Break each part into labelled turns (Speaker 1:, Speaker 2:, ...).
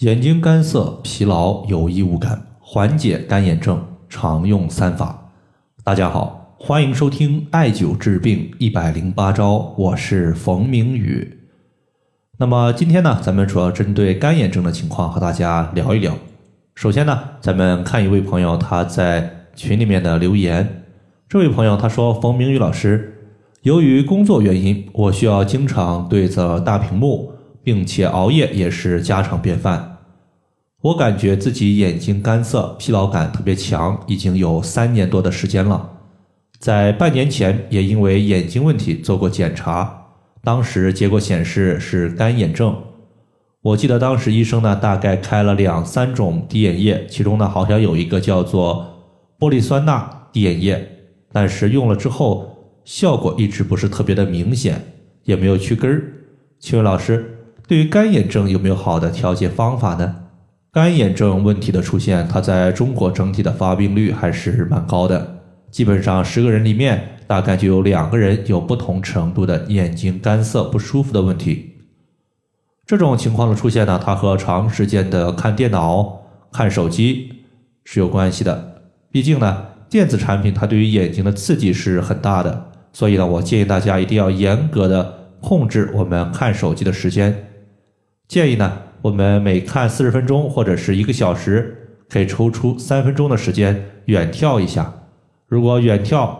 Speaker 1: 眼睛干涩、疲劳、有异物感，缓解干眼症，常用三法。大家好，欢迎收听艾灸治病一百零八招，我是冯明宇。那么今天呢，咱们主要针对干眼症的情况和大家聊一聊。首先呢，咱们看一位朋友他在群里面的留言。这位朋友他说：“冯明宇老师，由于工作原因，我需要经常对着大屏幕。”并且熬夜也是家常便饭。我感觉自己眼睛干涩、疲劳感特别强，已经有三年多的时间了。在半年前也因为眼睛问题做过检查，当时结果显示是干眼症。我记得当时医生呢大概开了两三种滴眼液，其中呢好像有一个叫做玻璃酸钠滴眼液，但是用了之后效果一直不是特别的明显，也没有去根儿。请问老师？对于干眼症有没有好的调节方法呢？干眼症问题的出现，它在中国整体的发病率还是蛮高的，基本上十个人里面大概就有两个人有不同程度的眼睛干涩不舒服的问题。这种情况的出现呢，它和长时间的看电脑、看手机是有关系的。毕竟呢，电子产品它对于眼睛的刺激是很大的，所以呢，我建议大家一定要严格的控制我们看手机的时间。建议呢，我们每看四十分钟或者是一个小时，可以抽出三分钟的时间远眺一下。如果远眺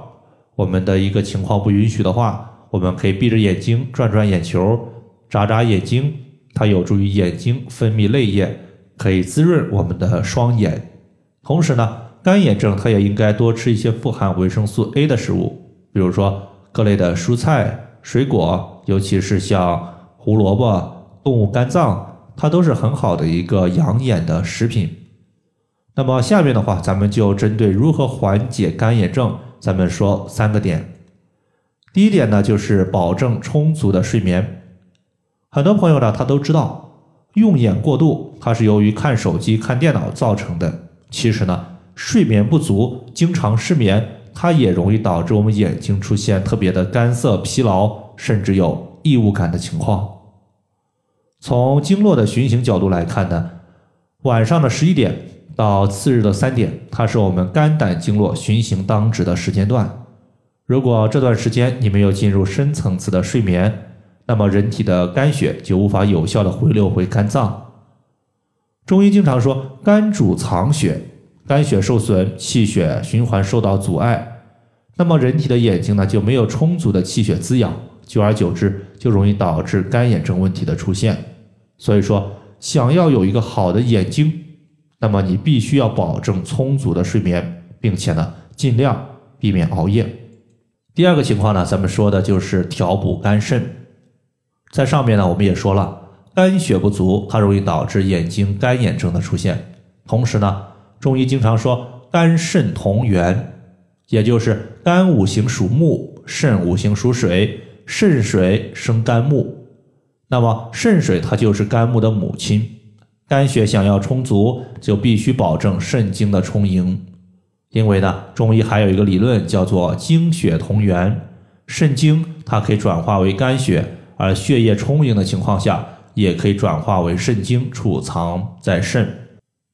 Speaker 1: 我们的一个情况不允许的话，我们可以闭着眼睛转转眼球，眨眨眼睛，它有助于眼睛分泌泪液，可以滋润我们的双眼。同时呢，干眼症它也应该多吃一些富含维生素 A 的食物，比如说各类的蔬菜、水果，尤其是像胡萝卜。动物肝脏，它都是很好的一个养眼的食品。那么下面的话，咱们就针对如何缓解干眼症，咱们说三个点。第一点呢，就是保证充足的睡眠。很多朋友呢，他都知道用眼过度，它是由于看手机、看电脑造成的。其实呢，睡眠不足，经常失眠，它也容易导致我们眼睛出现特别的干涩、疲劳，甚至有异物感的情况。从经络的循行角度来看呢，晚上的十一点到次日的三点，它是我们肝胆经络循行当值的时间段。如果这段时间你没有进入深层次的睡眠，那么人体的肝血就无法有效的回流回肝脏。中医经常说，肝主藏血，肝血受损，气血循环受到阻碍，那么人体的眼睛呢就没有充足的气血滋养，久而久之就容易导致干眼症问题的出现。所以说，想要有一个好的眼睛，那么你必须要保证充足的睡眠，并且呢，尽量避免熬夜。第二个情况呢，咱们说的就是调补肝肾。在上面呢，我们也说了，肝血不足，它容易导致眼睛干眼症的出现。同时呢，中医经常说肝肾同源，也就是肝五行属木，肾五行属水，肾水生肝木。那么肾水它就是肝木的母亲，肝血想要充足，就必须保证肾精的充盈。因为呢，中医还有一个理论叫做精血同源，肾精它可以转化为肝血，而血液充盈的情况下，也可以转化为肾精储藏在肾。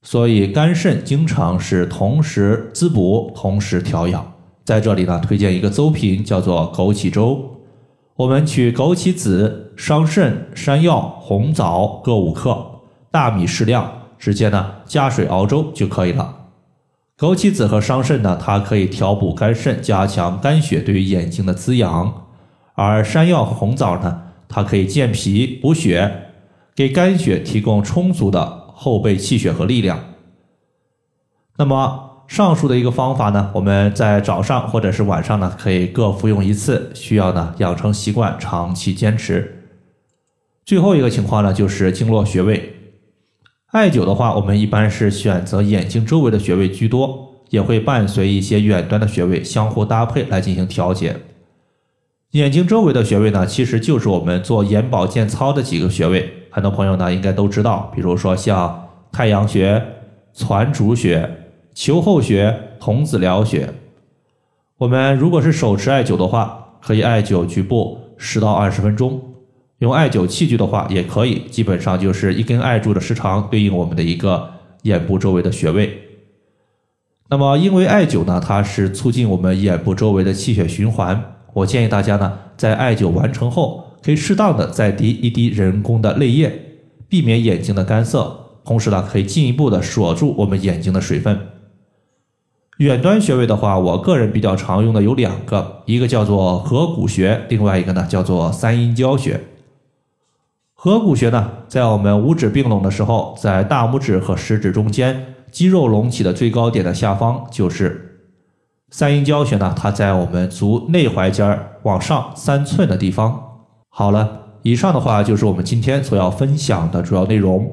Speaker 1: 所以肝肾经常是同时滋补，同时调养。在这里呢，推荐一个粥品，叫做枸杞粥。我们取枸杞子、桑葚、山药、红枣各五克，大米适量，直接呢加水熬粥就可以了。枸杞子和桑葚呢，它可以调补肝肾，加强肝血对于眼睛的滋养；而山药红枣呢，它可以健脾补血，给肝血提供充足的后备气血和力量。那么。上述的一个方法呢，我们在早上或者是晚上呢，可以各服用一次，需要呢养成习惯，长期坚持。最后一个情况呢，就是经络穴位。艾灸的话，我们一般是选择眼睛周围的穴位居多，也会伴随一些远端的穴位相互搭配来进行调节。眼睛周围的穴位呢，其实就是我们做眼保健操的几个穴位，很多朋友呢应该都知道，比如说像太阳穴、攒竹穴。球后穴、童子髎穴，我们如果是手持艾灸的话，可以艾灸局部十到二十分钟。用艾灸器具的话也可以，基本上就是一根艾柱的时长对应我们的一个眼部周围的穴位。那么因为艾灸呢，它是促进我们眼部周围的气血循环，我建议大家呢在艾灸完成后，可以适当的再滴一滴人工的泪液，避免眼睛的干涩，同时呢可以进一步的锁住我们眼睛的水分。远端穴位的话，我个人比较常用的有两个，一个叫做合谷穴，另外一个呢叫做三阴交穴。合谷穴呢，在我们五指并拢的时候，在大拇指和食指中间肌肉隆起的最高点的下方就是三阴交穴呢，它在我们足内踝尖儿往上三寸的地方。好了，以上的话就是我们今天所要分享的主要内容。